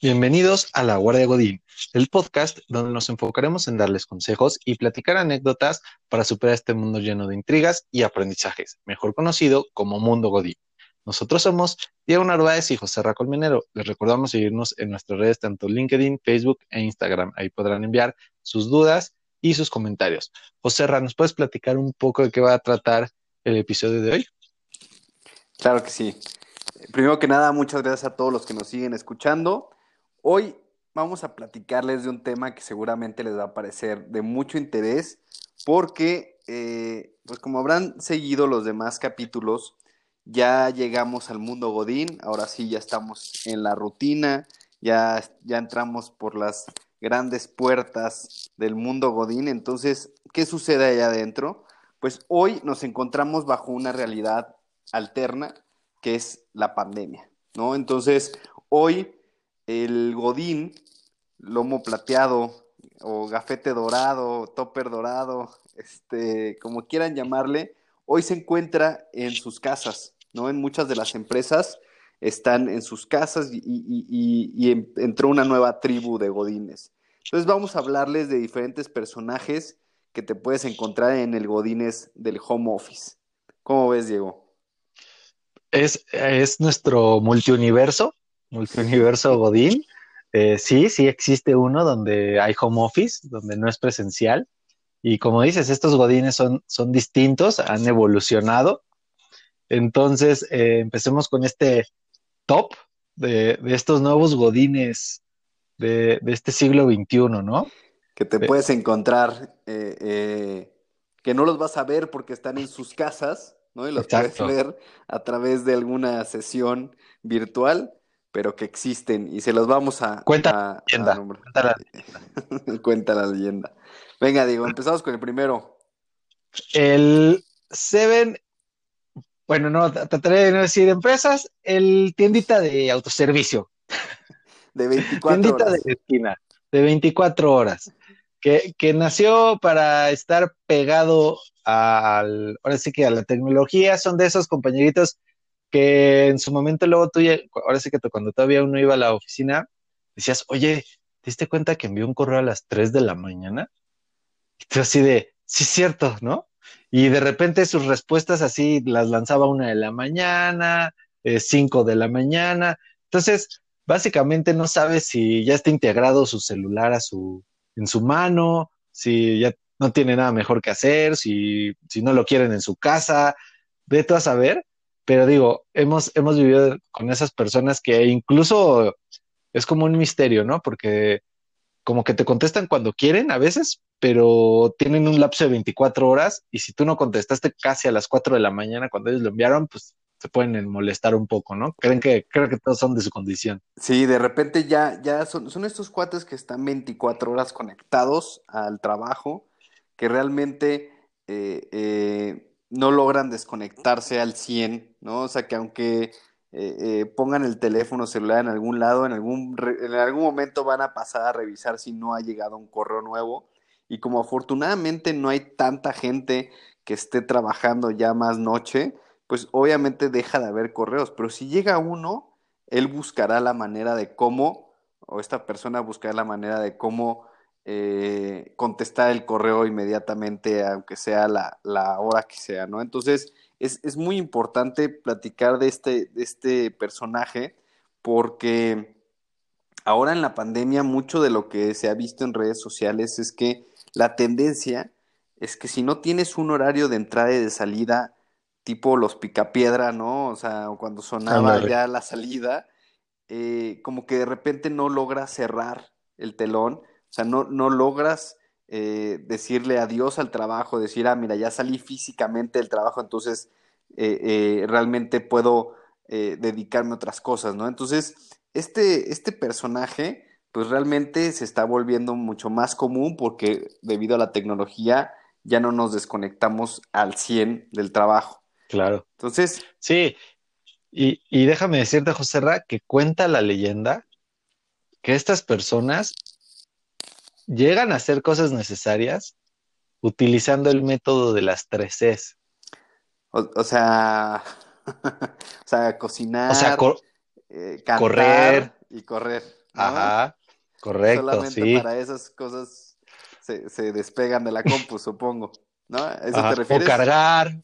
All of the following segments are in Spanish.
Bienvenidos a La Guardia Godín, el podcast donde nos enfocaremos en darles consejos y platicar anécdotas para superar este mundo lleno de intrigas y aprendizajes, mejor conocido como Mundo Godín. Nosotros somos Diego Narváez y José Racolmenero. Les recordamos seguirnos en nuestras redes tanto LinkedIn, Facebook e Instagram. Ahí podrán enviar sus dudas y sus comentarios. José Ra, ¿nos puedes platicar un poco de qué va a tratar el episodio de hoy? Claro que sí. Primero que nada, muchas gracias a todos los que nos siguen escuchando. Hoy vamos a platicarles de un tema que seguramente les va a parecer de mucho interés porque, eh, pues como habrán seguido los demás capítulos, ya llegamos al mundo Godín, ahora sí ya estamos en la rutina, ya, ya entramos por las grandes puertas del mundo Godín, entonces, ¿qué sucede allá adentro? Pues hoy nos encontramos bajo una realidad alterna que es la pandemia, ¿no? Entonces, hoy el godín, lomo plateado o gafete dorado, topper dorado, este, como quieran llamarle, hoy se encuentra en sus casas, ¿no? En muchas de las empresas están en sus casas y, entró una nueva tribu de godines. Entonces vamos a hablarles de diferentes personajes que te puedes encontrar en el godines del home office. ¿Cómo ves, Diego? Es, es nuestro multiuniverso multiuniverso Godín. Eh, sí, sí existe uno donde hay home office, donde no es presencial. Y como dices, estos Godines son, son distintos, han evolucionado. Entonces, eh, empecemos con este top de, estos nuevos Godines de, este siglo XXI, ¿no? Que te puedes encontrar, eh, que no los vas a ver porque están en sus casas, ¿no? Y los puedes ver a través de alguna sesión virtual pero que existen y se los vamos a... Cuenta, la, leyenda, cuenta la leyenda. cuenta la leyenda. Venga, digo, empezamos con el primero. El Seven, bueno, no, trataré de no decir empresas, el tiendita de autoservicio. De 24 tiendita de esquina, de 24 horas. Que, que, nació para estar pegado al, ahora sí que a la tecnología, son de esos compañeritos que en su momento luego tú, ahora sí que cuando todavía uno iba a la oficina, decías, oye, ¿te diste cuenta que envió un correo a las 3 de la mañana? Y tú así de, sí cierto, ¿no? Y de repente sus respuestas así las lanzaba una de la mañana, eh, cinco de la mañana. Entonces, básicamente no sabes si ya está integrado su celular a su, en su mano, si ya no tiene nada mejor que hacer, si, si no lo quieren en su casa, vete a saber pero digo, hemos, hemos vivido con esas personas que incluso es como un misterio, ¿no? Porque como que te contestan cuando quieren a veces, pero tienen un lapso de 24 horas y si tú no contestaste casi a las 4 de la mañana cuando ellos lo enviaron, pues se pueden molestar un poco, ¿no? Creen que, creo que todos son de su condición. Sí, de repente ya, ya son, son estos cuates que están 24 horas conectados al trabajo, que realmente eh, eh, no logran desconectarse al 100, ¿no? O sea, que aunque eh, eh, pongan el teléfono celular en algún lado, en algún, en algún momento van a pasar a revisar si no ha llegado un correo nuevo. Y como afortunadamente no hay tanta gente que esté trabajando ya más noche, pues obviamente deja de haber correos. Pero si llega uno, él buscará la manera de cómo, o esta persona buscará la manera de cómo eh, contestar el correo inmediatamente, aunque sea la, hora que sea, ¿no? Entonces, es, muy importante platicar de este, de este personaje porque ahora en la pandemia mucho de lo que se ha visto en redes sociales es que la tendencia es que si no tienes un horario de entrada y de salida tipo los picapiedra, ¿no? O sea, cuando sonaba ya la salida, eh, como que de repente no logras cerrar el telón o sea, no, no logras eh, decirle adiós al trabajo, decir, ah, mira, ya salí físicamente del trabajo, entonces eh, eh, realmente puedo dedicarme a otras cosas, ¿no? Entonces, este, este personaje, pues realmente se está volviendo mucho más común porque debido a la tecnología ya no nos desconectamos al 100 del trabajo. Claro. Entonces. Sí, y, y déjame decirte, José Ra, que cuenta la leyenda que estas personas llegan a hacer cosas necesarias utilizando el método de las tres Es. O, sea, o sea, cocinar, o sea, eh, correr y correr. Ajá, correcto, Solamente para esas cosas se, despegan de la compu, supongo, ¿no? eso te refieres? O cargar,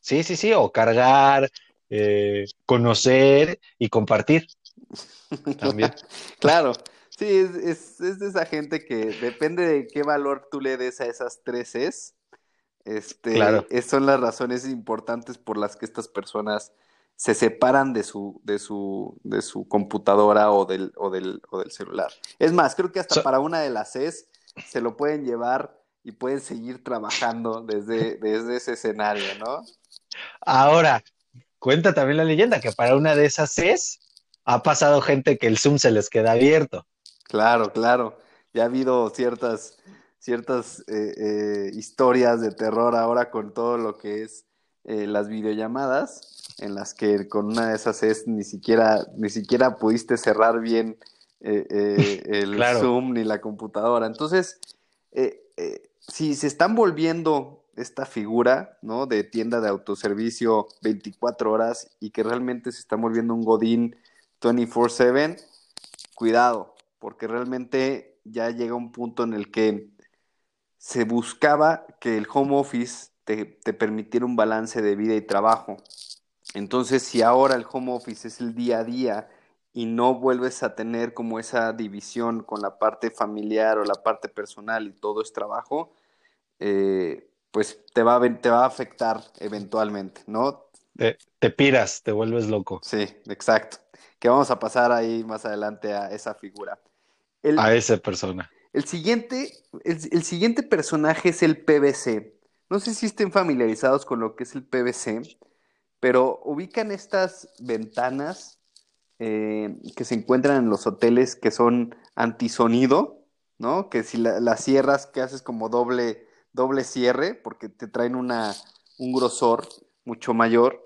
sí, sí, sí, o cargar, eh, conocer y compartir. También. claro, sí, es, es, de esa gente que depende de qué valor tú le des a esas tres es, este, claro. son las razones importantes por las que estas personas se separan de su, de su, de su computadora o del, o del, o del celular. Es más, creo que hasta para una de las es se lo pueden llevar y pueden seguir trabajando desde, desde ese escenario, ¿no? Ahora, cuenta también la leyenda que para una de esas es ha pasado gente que el Zoom se les queda abierto. Claro, claro. Ya ha habido ciertas, ciertas eh, eh, historias de terror ahora con todo lo que es eh, las videollamadas, en las que con una de esas es ni siquiera, ni siquiera pudiste cerrar bien el Zoom ni la computadora. Entonces, si se están volviendo esta figura, ¿no? De tienda de autoservicio 24 horas y que realmente se está volviendo un Godín 24/7, cuidado, porque realmente ya llega un punto en el que se buscaba que el home office te, te, permitiera un balance de vida y trabajo. Entonces, si ahora el home office es el día a día y no vuelves a tener como esa división con la parte familiar o la parte personal y todo es trabajo, eh, pues te va, a, te va a afectar eventualmente, ¿no? Te, te, piras, te vuelves loco. Sí, exacto. Que vamos a pasar ahí más adelante a esa figura. A esa persona. El siguiente, el, siguiente personaje es el PVC. No sé si estén familiarizados con lo que es el PVC, pero ubican estas ventanas eh, que se encuentran en los hoteles que son antisonido, ¿no? Que si las cierras, que haces como doble, doble cierre porque te traen una, un grosor mucho mayor.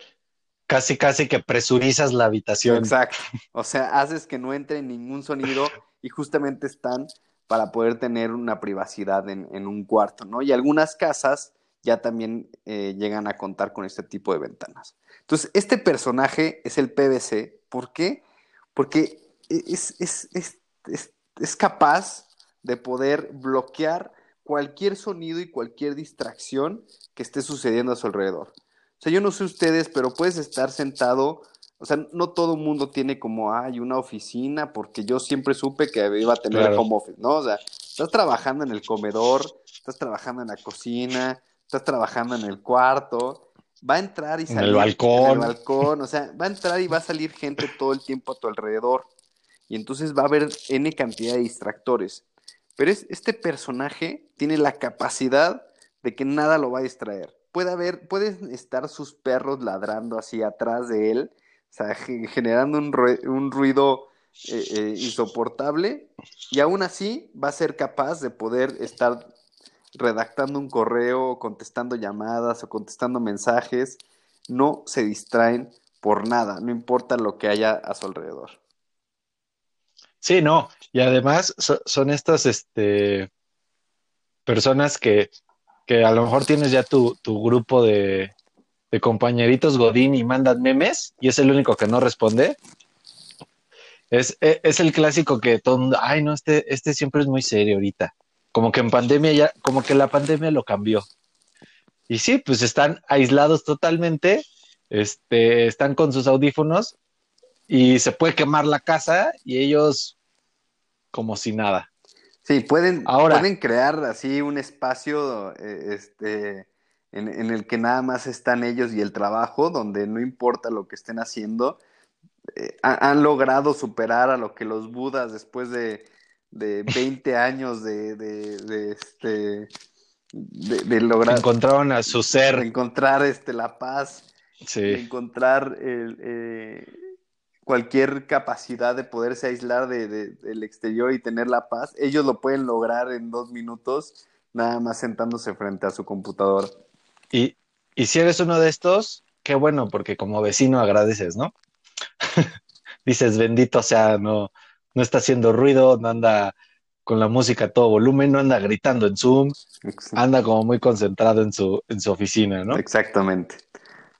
Casi, casi que presurizas la habitación. Exacto. O sea, haces que no entre ningún sonido y justamente están para poder tener una privacidad en, un cuarto, ¿no? Y algunas casas ya también eh, llegan a contar con este tipo de ventanas. Entonces, este personaje es el PVC. ¿Por qué? Porque es, es, es, es capaz de poder bloquear cualquier sonido y cualquier distracción que esté sucediendo a su alrededor. O sea, yo no sé ustedes, pero puedes estar sentado, o sea, no todo el mundo tiene como, hay una oficina, porque yo siempre supe que iba a tener home office, ¿no? O sea, estás trabajando en el comedor, estás trabajando en la cocina, estás trabajando en el cuarto, va a entrar y salir. En el balcón. En el balcón, o sea, va a entrar y va a salir gente todo el tiempo a tu alrededor. Y entonces va a haber N cantidad de distractores. Pero es, este personaje tiene la capacidad de que nada lo va a distraer. Puede haber, pueden estar sus perros ladrando así atrás de él, o sea, generando un, un ruido eh, eh, insoportable, y aún así va a ser capaz de poder estar redactando un correo, contestando llamadas o contestando mensajes. No se distraen por nada, no importa lo que haya a su alrededor. Sí, no, y además son estas este, personas que, que, a lo mejor tienes ya tu, tu grupo de, de, compañeritos Godín y mandan memes y es el único que no responde. Es, e, es, el clásico que todo mundo, ay, no, este, este siempre es muy serio ahorita. Como que en pandemia ya, como que la pandemia lo cambió. Y sí, pues están aislados totalmente, este, están con sus audífonos y se puede quemar la casa y ellos como si nada. Sí, pueden, Ahora, pueden crear así un espacio eh, este, en, el que nada más están ellos y el trabajo, donde no importa lo que estén haciendo, eh, han logrado superar a lo que los budas después de, de 20 años de, de, este, de, lograr... Encontraron a su ser. encontrar este, la paz, sí. encontrar el... Eh, cualquier capacidad de poderse aislar de, del exterior y tener la paz, ellos lo pueden lograr en dos minutos, nada más sentándose frente a su computador. Y, y si eres uno de estos, qué bueno, porque como vecino agradeces, ¿no? Dices, bendito sea, no, no está haciendo ruido, no anda con la música a todo volumen, no anda gritando en Zoom, anda como muy concentrado en su, en su oficina, ¿no? Exactamente.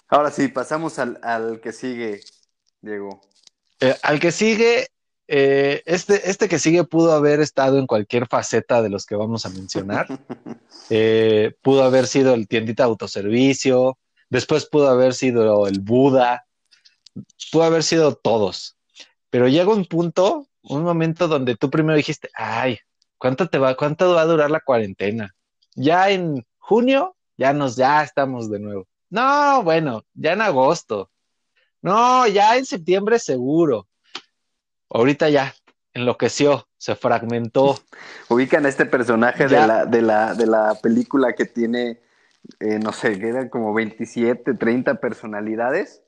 Ahora sí, pasamos al, al que sigue, Diego. Eh, al que sigue eh, este, este que sigue pudo haber estado en cualquier faceta de los que vamos a mencionar. Eh, pudo haber sido el tiendita de autoservicio, después pudo haber sido el Buda, pudo haber sido todos. Pero llega un punto, un momento donde tú primero dijiste, ay, ¿cuánto te va, cuánto va a durar la cuarentena? Ya en junio, ya nos, ya estamos de nuevo. No, bueno, ya en agosto. No, ya en septiembre seguro. Ahorita ya enloqueció, se fragmentó. Ubican a este personaje de la, de, la, de la película que tiene, eh, no sé, eran como 27, 30 personalidades.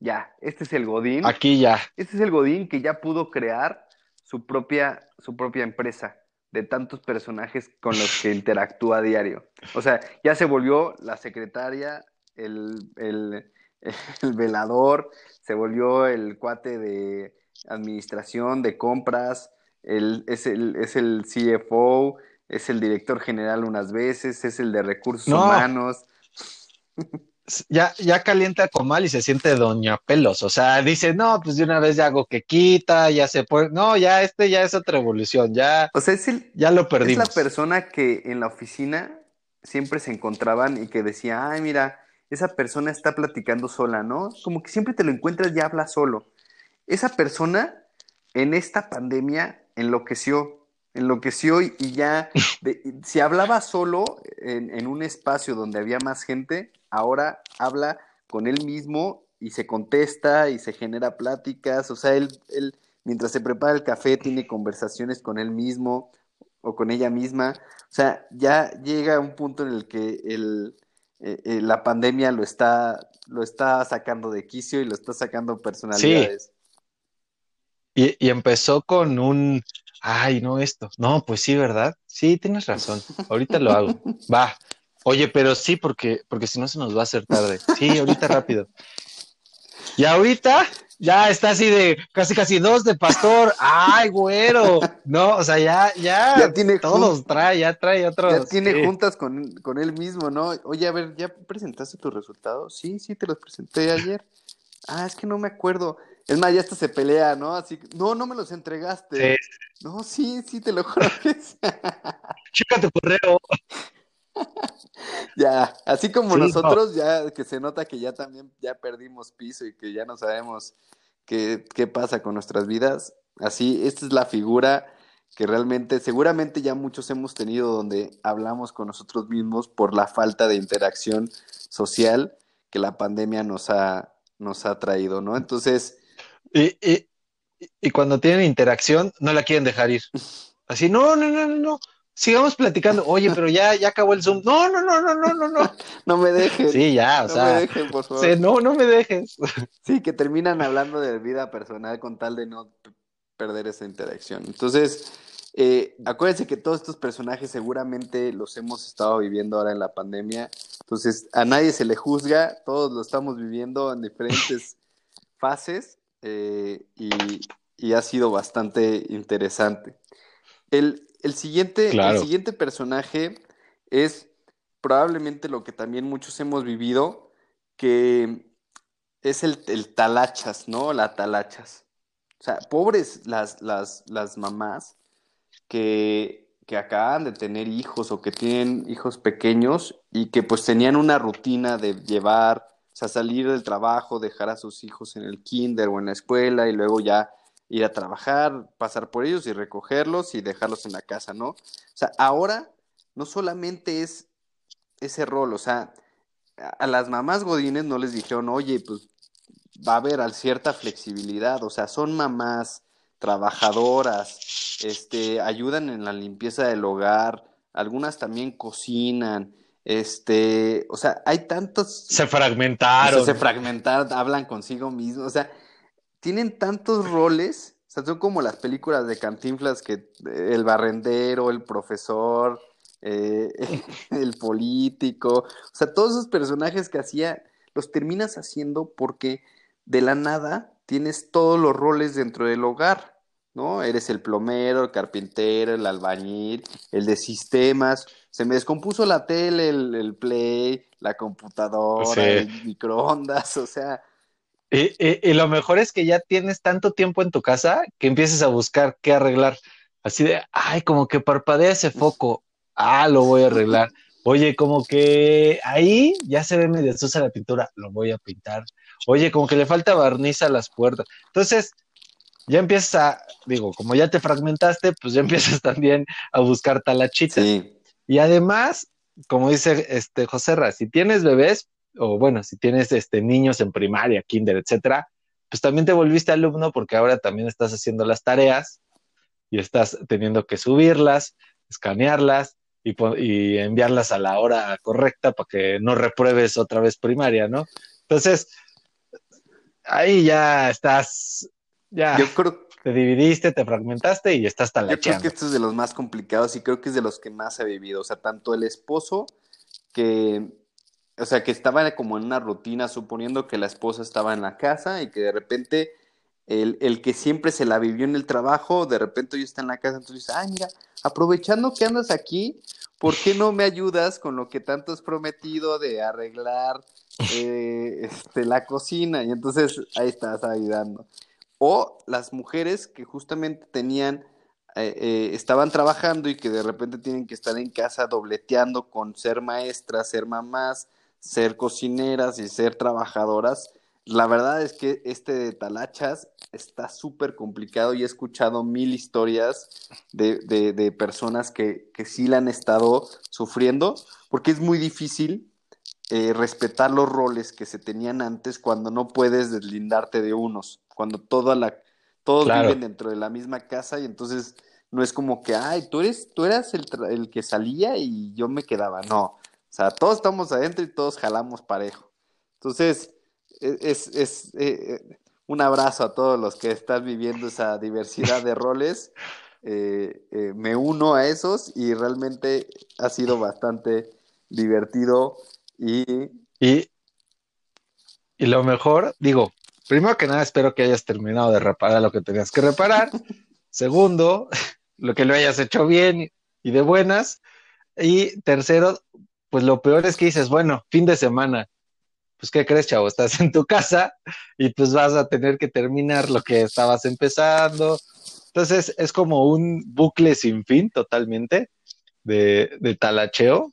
Ya, este es el Godín. Aquí ya. Este es el Godín que ya pudo crear su propia, su propia empresa de tantos personajes con los que interactúa a diario. O sea, ya se volvió la secretaria, el, el, el velador, se volvió el cuate de administración, de compras, el, es, el, es el CFO, es el director general unas veces, es el de recursos humanos. Ya, ya calienta comal y se siente doña pelos. O sea, dice, no, pues de una vez ya hago que quita, ya se puede. No, ya este ya es otra evolución, ya. O sea, es el, ya lo perdimos. Es la persona que en la oficina siempre se encontraban y que decía, ay, mira, esa persona está platicando sola, ¿no? Como que siempre te lo encuentras y habla solo. Esa persona en esta pandemia enloqueció, enloqueció y, ya, si hablaba solo en, en, un espacio donde había más gente, ahora habla con él mismo y se contesta y se genera pláticas, o sea, él, él mientras se prepara el café tiene conversaciones con él mismo o con ella misma, o sea, ya llega un punto en el que el, eh, eh, la pandemia lo está, lo está sacando de quicio y lo está sacando personalidades. Sí. Y, y, empezó con un, ay, no esto, no, pues sí, ¿verdad? Sí, tienes razón, ahorita lo hago, va. Oye, pero sí, porque, porque si no se nos va a hacer tarde. Sí, ahorita rápido. Y ahorita ya está así de casi casi dos de pastor. Ay, güero. No, o sea, ya, ya, ya tiene todos trae, ya trae otros. Ya tiene juntas con, con, él mismo, ¿no? Oye, a ver, ¿ya presentaste tus resultados? Sí, sí, te los presenté ayer. Ah, es que no me acuerdo. Es más, ya hasta se pelea, ¿no? Así, no, no me los entregaste. Sí. No, sí, sí, te lo juro que Chica tu correo. ya, así como nosotros, ya que se nota que ya también ya perdimos piso y que ya no sabemos qué, qué pasa con nuestras vidas. Así, esta es la figura que realmente, seguramente ya muchos hemos tenido donde hablamos con nosotros mismos por la falta de interacción social que la pandemia nos ha, nos ha traído, ¿no? Entonces. Y, y, y cuando tienen interacción, no la quieren dejar ir. Así, no, no, no, no, no sigamos platicando. Oye, pero ya, ya acabó el Zoom. No, no, no, no, no, no, no. No me dejes. Sí, ya, o no sea. No me dejen, por favor. no, no me dejes. Sí, que terminan hablando de vida personal con tal de no perder esa interacción. Entonces, eh, acuérdense que todos estos personajes seguramente los hemos estado viviendo ahora en la pandemia. Entonces, a nadie se le juzga, todos lo estamos viviendo en diferentes fases eh, y, y ha sido bastante interesante. El, el siguiente, el siguiente personaje es probablemente lo que también muchos hemos vivido, que es el, el talachas, ¿no? La talachas. O sea, pobres las, las, las mamás que, que acaban de tener hijos o que tienen hijos pequeños y que pues tenían una rutina de llevar, o sea, salir del trabajo, dejar a sus hijos en el kinder o en la escuela y luego ya ir a trabajar, pasar por ellos y recogerlos y dejarlos en la casa, ¿no? O sea, ahora no solamente es ese rol, o sea, a las mamás godines no les dijeron, oye, pues va a haber cierta flexibilidad, o sea, son mamás trabajadoras, este, ayudan en la limpieza del hogar, algunas también cocinan, este, o sea, hay tantos... Se fragmentaron. O sea, se fragmentaron, hablan consigo mismos, o sea, tienen tantos roles, o sea, son como las películas de Cantinflas que eh, el barrendero, el profesor, eh, el político, o sea, todos esos personajes que hacía, los terminas haciendo porque de la nada tienes todos los roles dentro del hogar, ¿no? Eres el plomero, el carpintero, el albañil, el de sistemas. Se me descompuso la tele, el, el play, la computadora, el microondas, o sea, Y, lo mejor es que ya tienes tanto tiempo en tu casa que empieces a buscar qué arreglar. Así de, ay, como que parpadea ese foco. Ah, lo voy a arreglar. Oye, como que ahí ya se ve medio sucia la pintura, lo voy a pintar. Oye, como que le falta barniz a las puertas. Entonces, ya empiezas a, digo, como ya te fragmentaste, pues ya empiezas también a buscar talachitas. Y además, como dice este José Ra, si tienes bebés, o bueno, si tienes este, niños en primaria, kinder, etcétera, pues también te volviste alumno porque ahora también estás haciendo las tareas y estás teniendo que subirlas, escanearlas y, y enviarlas a la hora correcta para que no repruebes otra vez primaria, ¿no? Entonces, ahí ya estás, ya. Yo creo te dividiste, te fragmentaste y estás talacheando. Yo creo que esto es de los más complicados y creo que es de los que más ha vivido. O sea, tanto el esposo que o sea, que estaba como en una rutina, suponiendo que la esposa estaba en la casa y que de repente el, el, que siempre se la vivió en el trabajo, de repente hoy está en la casa, entonces dice, ay, mira, aprovechando que andas aquí, ¿por qué no me ayudas con lo que tanto has prometido de arreglar eh, este, la cocina? Y entonces ahí estás ayudando. O las mujeres que justamente tenían, eh, eh, estaban trabajando y que de repente tienen que estar en casa dobleteando con ser maestras, ser mamás, ser cocineras y ser trabajadoras. La verdad es que este de talachas está súper complicado y he escuchado mil historias de, de, personas que, que, sí la han estado sufriendo, porque es muy difícil eh, respetar los roles que se tenían antes cuando no puedes deslindarte de unos, cuando toda la, todos viven dentro de la misma casa y entonces no es como que, ay, tú, eres, tú eras el, el que salía y yo me quedaba, no o sea, todos estamos adentro y todos jalamos parejo. Entonces, e, es, es, eh, un abrazo a todos los que están viviendo esa diversidad de roles. Eh, eh, me uno a esos y realmente ha sido bastante divertido y... y... Y lo mejor, digo, primero que nada espero que hayas terminado de reparar lo que tenías que reparar. Segundo, lo que lo hayas hecho bien y de buenas. Y tercero, pues lo peor es que dices, bueno, fin de semana, pues ¿qué crees, chavo? Estás en tu casa y pues vas a tener que terminar lo que estabas empezando. Entonces es como un bucle sin fin totalmente de, de talacheo,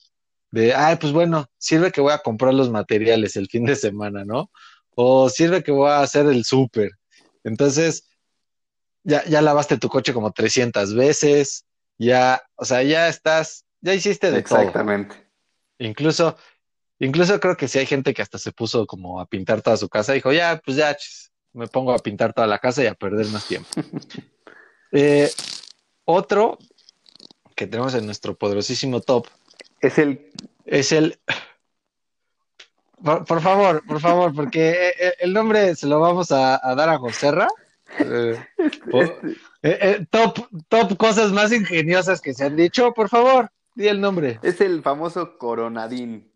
de, ay, pues bueno, sirve que voy a comprar los materiales el fin de semana, ¿no? O sirve que voy a hacer el súper. Entonces, ya, ya lavaste tu coche como 300 veces, ya, o sea, ya estás, ya hiciste de todo. Exactamente. Incluso, incluso creo que si hay gente que hasta se puso como a pintar toda su casa, dijo, ya, pues ya, me pongo a pintar toda la casa y a perder más tiempo. Eh, otro que tenemos en nuestro poderosísimo top es el es el por, favor, por favor, porque eh, eh, el nombre se lo vamos a, dar a Joserra. top, top cosas más ingeniosas que se han dicho, por favor. Di el nombre. Es el famoso Coronadín.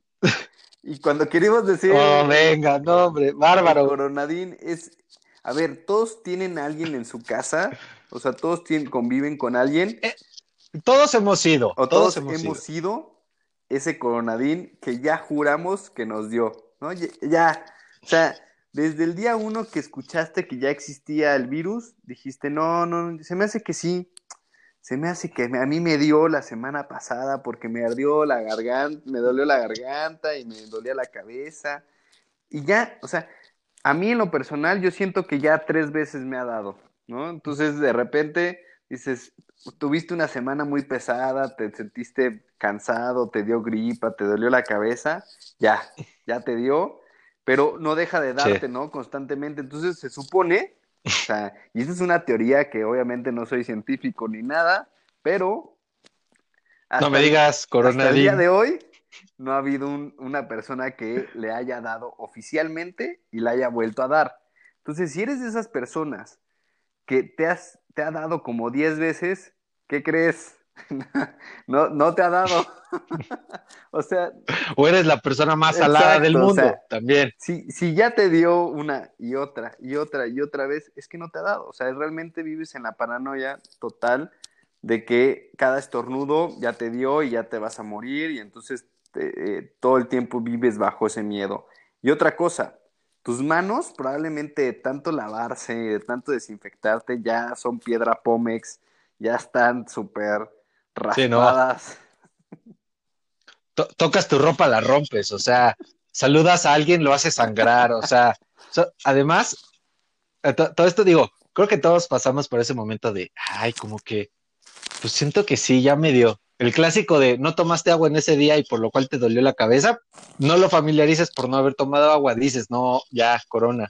y cuando queremos decir. Oh, venga, nombre, bárbaro. Coronadín es. A ver, todos tienen a alguien en su casa. O sea, todos tienen, conviven con alguien. Eh, todos hemos sido. O todos, hemos, sido. ese Coronadín que ya juramos que nos dio. ¿No? Ya, ya. O sea. Desde el día uno que escuchaste que ya existía el virus, dijiste, no, no, se me hace que sí, se me hace que a mí me dio la semana pasada porque me ardió la garganta, me dolió la garganta y me dolía la cabeza. Y ya, o sea, a mí en lo personal yo siento que ya tres veces me ha dado, ¿no? Entonces de repente dices, tuviste una semana muy pesada, te sentiste cansado, te dio gripa, te dolió la cabeza, ya, ya te dio, pero no deja de darte, ¿no? Constantemente. Entonces se supone o sea, y esa es una teoría que obviamente no soy científico ni nada, pero... no me digas coronavirus. Hasta el día de hoy no ha habido una persona que le haya dado oficialmente y la haya vuelto a dar. Entonces, si eres de esas personas que te, has, te ha dado como 10 veces, ¿qué crees? no, no te ha dado. o sea. O eres la persona más salada del mundo también. Si, si ya te dio una y otra y otra y otra vez, es que no te ha dado. O sea, realmente vives en la paranoia total de que cada estornudo ya te dio y ya te vas a morir y entonces eh, todo el tiempo vives bajo ese miedo. Y otra cosa, tus manos probablemente de tanto lavarse, de tanto desinfectarte, ya son piedra pómex, ya están súper raspadas. tocas tu ropa, la rompes, o sea, saludas a alguien, lo haces sangrar, o sea, además, eh, todo esto digo, creo que todos pasamos por ese momento de, ay, como que, pues siento que sí, ya me dio. El clásico de no tomaste agua en ese día y por lo cual te dolió la cabeza, no lo familiarices por no haber tomado agua, dices, no, ya, corona.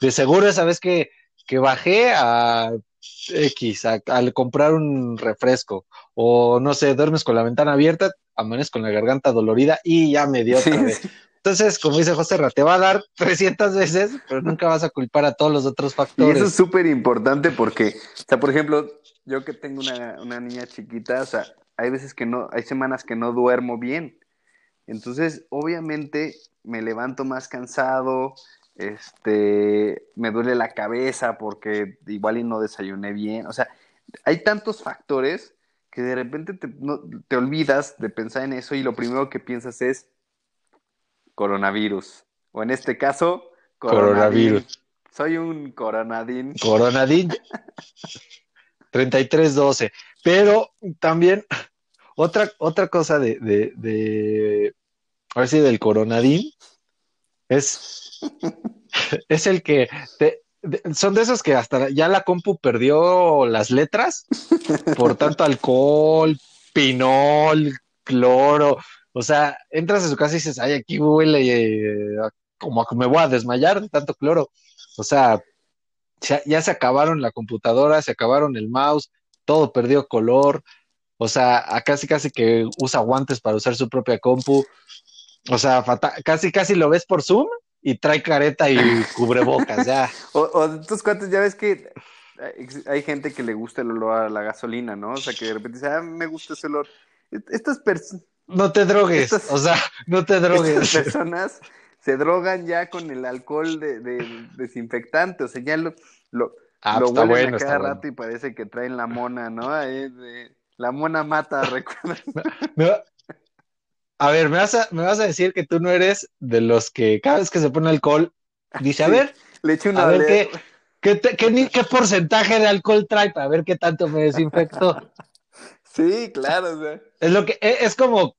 De seguro esa vez que, que bajé a X, al comprar un refresco, o no sé, duermes con la ventana abierta, amanes con la garganta dolorida y ya me dio otra vez. Entonces, como dice José Ra, te va a dar 300 veces, pero nunca vas a culpar a todos los otros factores. Y eso es súper importante porque, o sea, por ejemplo, yo que tengo una, una, niña chiquita, o sea, hay veces que no, hay semanas que no duermo bien. Entonces, obviamente, me levanto más cansado, este, me duele la cabeza porque igual y no desayuné bien. O sea, hay tantos factores que de repente te, te olvidas de pensar en eso y lo primero que piensas es, coronavirus. O en este caso, coronavirus. Soy un coronadín. Coronadín. 3312. Pero también otra, otra cosa de, de, de, a ver si del coronadín es, es el que te, son de esos que hasta ya la compu perdió las letras por tanto alcohol, pinol, cloro. O sea, entras a su casa y dices, ay, aquí huele eh, como me voy a desmayar de tanto cloro. O sea, ya, se acabaron la computadora, se acabaron el mouse, todo perdió color. O sea, casi casi que usa guantes para usar su propia compu. O sea, casi casi lo ves por Zoom y trae careta y cubrebocas, ya. o, o tus cuantos, ya ves que hay gente que le gusta el olor a la gasolina, ¿no? O sea, que de repente dice, ah, me gusta ese olor. Estas personas no te drogues, o sea, no te drogues. Estas personas se drogan ya con el alcohol de, desinfectante, o sea, ya lo, lo, ah, lo pues bueno, a cada rato y parece que traen la mona, ¿no? la mona mata, recuerda. A ver, ¿me vas a, me vas a decir que tú no eres de los que cada vez que se pone alcohol dice, a ver, le echo una a ver qué, qué, qué, qué porcentaje de alcohol trae para ver qué tanto me desinfectó. Sí, claro, o sea. Es lo que e, es como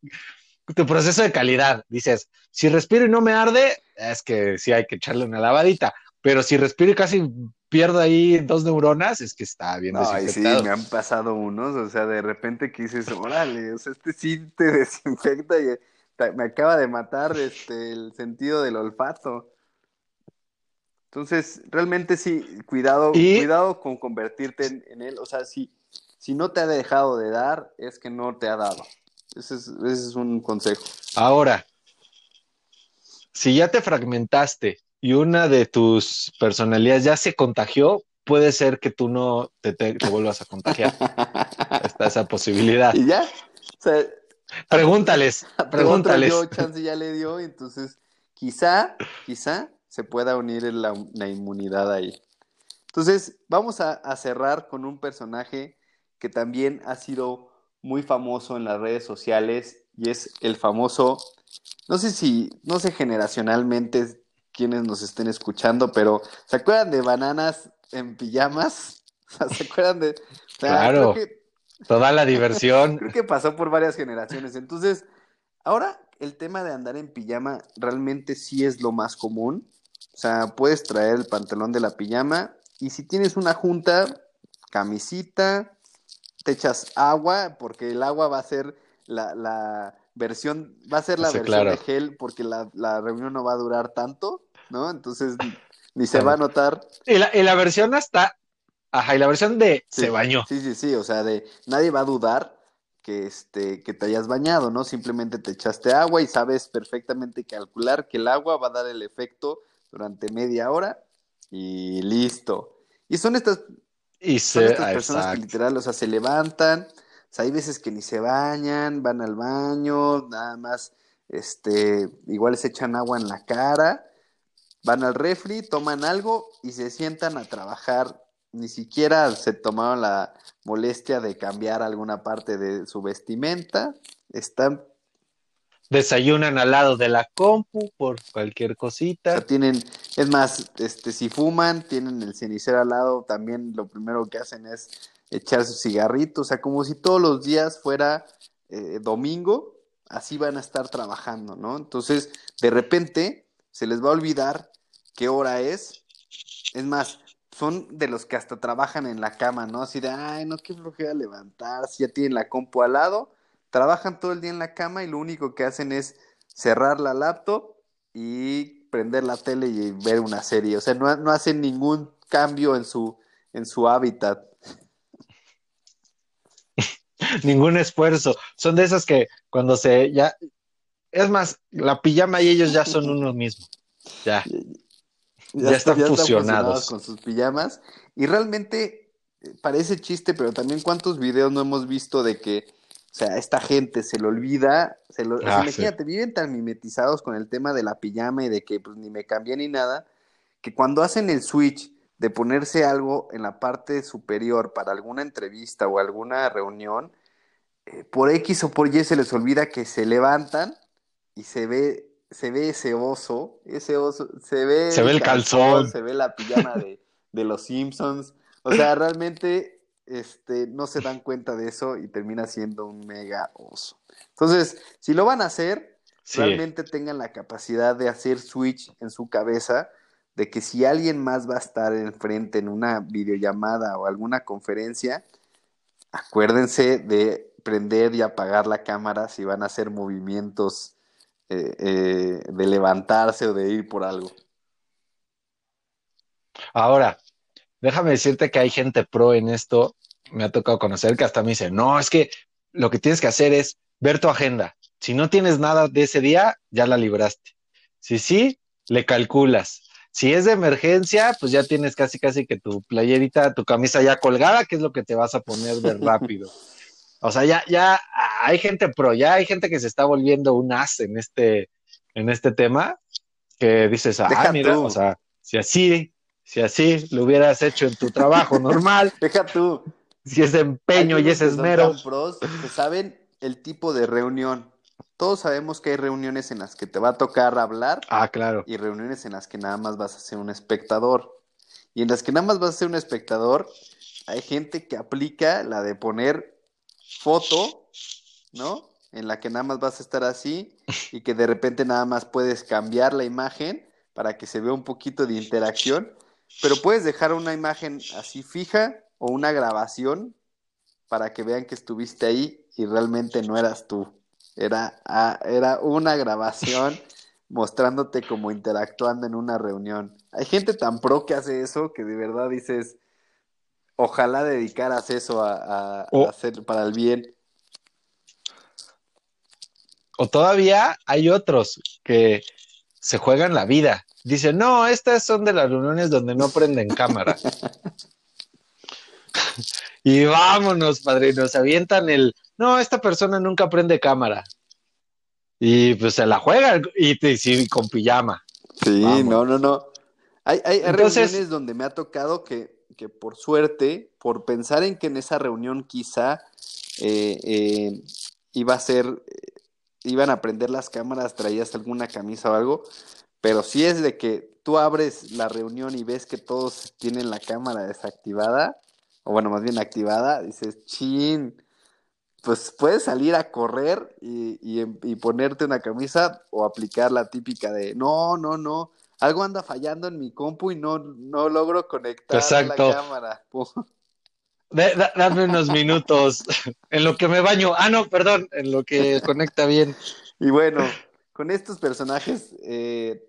tu proceso de calidad. Dices, si respiro y no me arde, es que sí hay que echarle una lavadita. Pero si respiro y casi pierdo ahí dos neuronas, es que está bien no, sí, me han pasado unos, o sea, de repente que dices, órale, o sea, este sí te desinfecta y me acaba de matar este, el sentido del olfato. Entonces, realmente sí, cuidado, cuidado con convertirte en, en él. O sea, sí, si no te ha dejado de dar, es que no te ha dado. Ese es, un consejo. Ahora, si ya te fragmentaste y una de tus personalidades ya se contagió, puede ser que tú no te, vuelvas a contagiar. Está esa posibilidad. ¿Y ya? pregúntales, pregúntales. Yo, chance ya le dio, entonces quizá, quizá se pueda unir la, inmunidad ahí. Entonces, vamos a cerrar con un personaje que también ha sido muy famoso en las redes sociales y es el famoso, no sé si, no sé generacionalmente quienes nos estén escuchando, pero ¿se acuerdan de bananas en pijamas? ¿Se acuerdan de... claro, toda la diversión. creo que pasó por varias generaciones. Entonces, ahora el tema de andar en pijama realmente sí es lo más común. O sea, puedes traer el pantalón de la pijama y si tienes una junta, camisita, te echas agua, porque el agua va a ser la, versión, va a ser la versión de gel, porque la, reunión no va a durar tanto, ¿no? Entonces ni se va a notar. Y la, y la versión hasta, ajá, y la versión de se bañó. Sí, sí, sí, o sea, de nadie va a dudar que este que te hayas bañado, ¿no? Simplemente te echaste agua y sabes perfectamente calcular que el agua va a dar el efecto durante media hora y listo. Y son estas y Son estas personas que literal, o sea, se levantan, sea, hay veces que ni se bañan, van al baño, nada más, este, igual se echan agua en la cara, van al refri, toman algo y se sientan a trabajar. Ni siquiera se tomaron la molestia de cambiar alguna parte de su vestimenta. Están desayunan al lado de la compu por cualquier O cosita. sea, tienen, es más, este, si fuman, tienen el cenicero al lado, también lo primero que hacen es echar su cigarrito, o sea, como si todos los días fuera eh, domingo, así van a estar trabajando, ¿no? Entonces, de repente, se les va a olvidar qué hora es. Es más, son de los que hasta trabajan en la cama, ¿no? Así de, ay, no, qué flojera levantarse, ya tienen la compu al lado, trabajan todo el día en la cama y lo único que hacen es cerrar la laptop y prender la tele y ver una serie. O sea, no, no hacen ningún cambio en su, en su hábitat. Ningún esfuerzo. Son de esas que cuando se ya. Es más, la pijama y ellos ya son uno mismo. Ya. Ya están fusionados. con sus pijamas. Y realmente eh, parece chiste, pero también cuántos videos no hemos visto de que, o sea, esta gente se le olvida, se lo, Ah, imagínate, viven tan mimetizados con el tema de la pijama y de que pues ni me cambié ni nada, que cuando hacen el switch de ponerse algo en la parte superior para alguna entrevista o alguna reunión, eh, por X o por Y se les olvida que se levantan y se ve, se ve ese oso, ese oso, se ve Se ve el calzón. se ve la pijama de, de los Simpsons. O sea, realmente este, no se dan cuenta de eso y termina siendo un mega oso. Entonces, si lo van a hacer, Sí. realmente tengan la capacidad de hacer switch en su cabeza de que si alguien más va a estar enfrente en una videollamada o alguna conferencia, acuérdense de prender y apagar la cámara si van a hacer movimientos eh, eh, de levantarse o de ir por algo. Ahora, déjame decirte que hay gente pro en esto. Me ha tocado conocer que hasta me dice, no, es que lo que tienes que hacer es ver tu agenda. Si no tienes nada de ese día, ya la libraste. Si sí, le calculas. Si es de emergencia, pues ya tienes casi casi que tu playerita, tu camisa ya colgada, que es lo que te vas a poner de rápido. O sea, ya, ya hay gente pro, ya hay gente que se está volviendo un as en este, en este tema, que dices, ah, Deja mira, tú. o sea, si así, si así lo hubieras hecho en tu trabajo normal, Deja tú. si es empeño y unos es que son esmero, pros que saben el tipo de reunión. Todos sabemos que hay reuniones en las que te va a tocar hablar ah, claro, y reuniones en las que nada más vas a ser un espectador. Y en las que nada más vas a ser un espectador, hay gente que aplica la de poner foto, ¿no? En la que nada más vas a estar así y que de repente nada más puedes cambiar la imagen para que se vea un poquito de interacción, pero puedes dejar una imagen así fija o una grabación para que vean que estuviste ahí y realmente no eras tú. Era, ah, era una grabación mostrándote como interactuando en una reunión. Hay gente tan pro que hace eso que de verdad dices, ojalá dedicaras eso a, a- a O- hacer para el bien. o todavía hay otros que se juegan la vida. Dicen, no, estas son de las reuniones donde no prenden cámara. y vámonos, padrinos, avientan el, no, esta persona nunca prende cámara. Y pues se la juegan y, te- sí, con pijama. Sí, no, no, no. Hay, hay, hay Entonces- reuniones donde me ha tocado que, que por suerte, por pensar en que en esa reunión quizá eh, eh, iba a ser, iban a prender las cámaras, traías alguna camisa o algo, pero si es de que tú abres la reunión y ves que todos tienen la cámara desactivada, o bueno, más bien activada, dices, chin, pues puedes salir a correr y, y ponerte una camisa o aplicar la típica de, no, no, no, algo anda fallando en mi compu y no, no logro conectar Exacto. la cámara. De- da- dame unos minutos en lo que me baño. Ah, no, perdón, en lo que conecta bien. Y bueno, con estos personajes eh,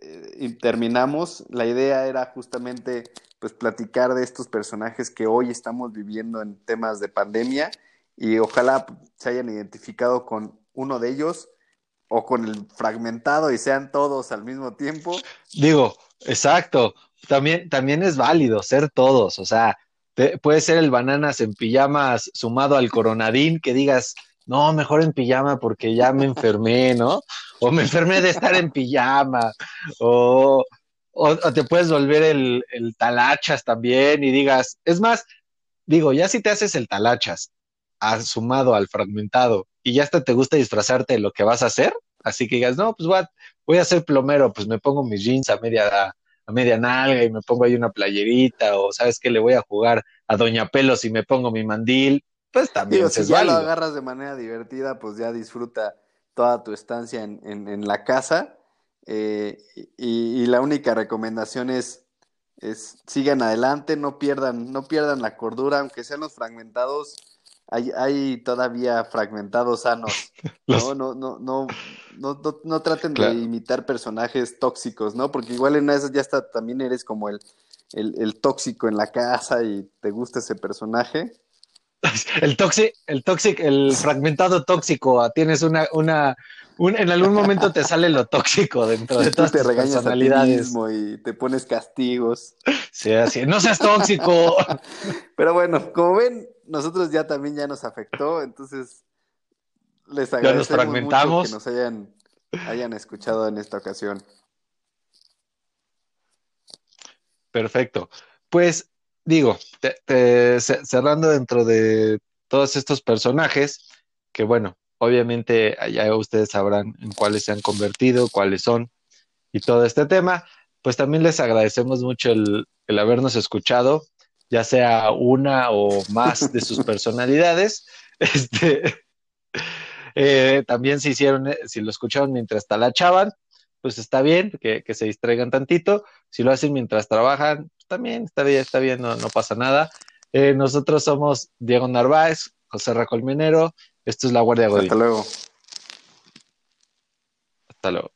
eh, terminamos. La idea era justamente pues platicar de estos personajes que hoy estamos viviendo en temas de pandemia y ojalá se hayan identificado con uno de ellos o con el fragmentado y sean todos al mismo tiempo. Digo, exacto. También, también es válido ser todos. O sea, te- puede ser el bananas en pijamas sumado al coronadín que digas, no, mejor en pijama porque ya me enfermé, ¿no? O me enfermé de estar en pijama. O, o, o te puedes volver el, el talachas también y digas, es más, digo, ya si te haces el talachas a- sumado al fragmentado y ya hasta te gusta disfrazarte de lo que vas a hacer, así que digas, no, pues voy a, voy a ser plomero, pues me pongo mis jeans a media, a media nalga y me pongo ahí una playerita, o sabes que le voy a jugar a Doña Pelos y me pongo mi mandil, pues también Digo, si ya lo agarras de manera divertida, pues ya disfruta toda tu estancia en, en, la casa. Eh, y, y, la única recomendación es, es sigan adelante, no pierdan, no pierdan la cordura, aunque sean los fragmentados, hay, hay todavía fragmentados sanos. ¿no? No, no, no, no, no, traten de imitar personajes tóxicos, ¿no? Porque igual en esas ya está, también eres como el, el, el tóxico en la casa y te gusta ese personaje. El tóxico, el tóxico, el fragmentado tóxico, tienes una, una, en algún momento te sale lo tóxico dentro de todas te tus personalidades. y te pones castigos. Sí, así, no seas tóxico. Pero bueno, como ven, nosotros ya también ya nos afectó, entonces les agradecemos mucho que nos hayan, hayan escuchado en esta ocasión. Perfecto. Pues digo, cerrando dentro de todos estos personajes, que bueno, obviamente ya ustedes sabrán en cuáles se han convertido, cuáles son y todo este tema, pues también les agradecemos mucho el, habernos escuchado, ya sea una o más de sus personalidades. Este, eh, también si hicieron, si lo escucharon mientras talachaban, pues está bien que, que se distraigan tantito. Si lo hacen mientras trabajan, también está bien, está bien, no, pasa nada. Eh, nosotros somos Diego Narváez, José Racolminero, esto es La Guardia Godín. Hasta luego. Hasta luego.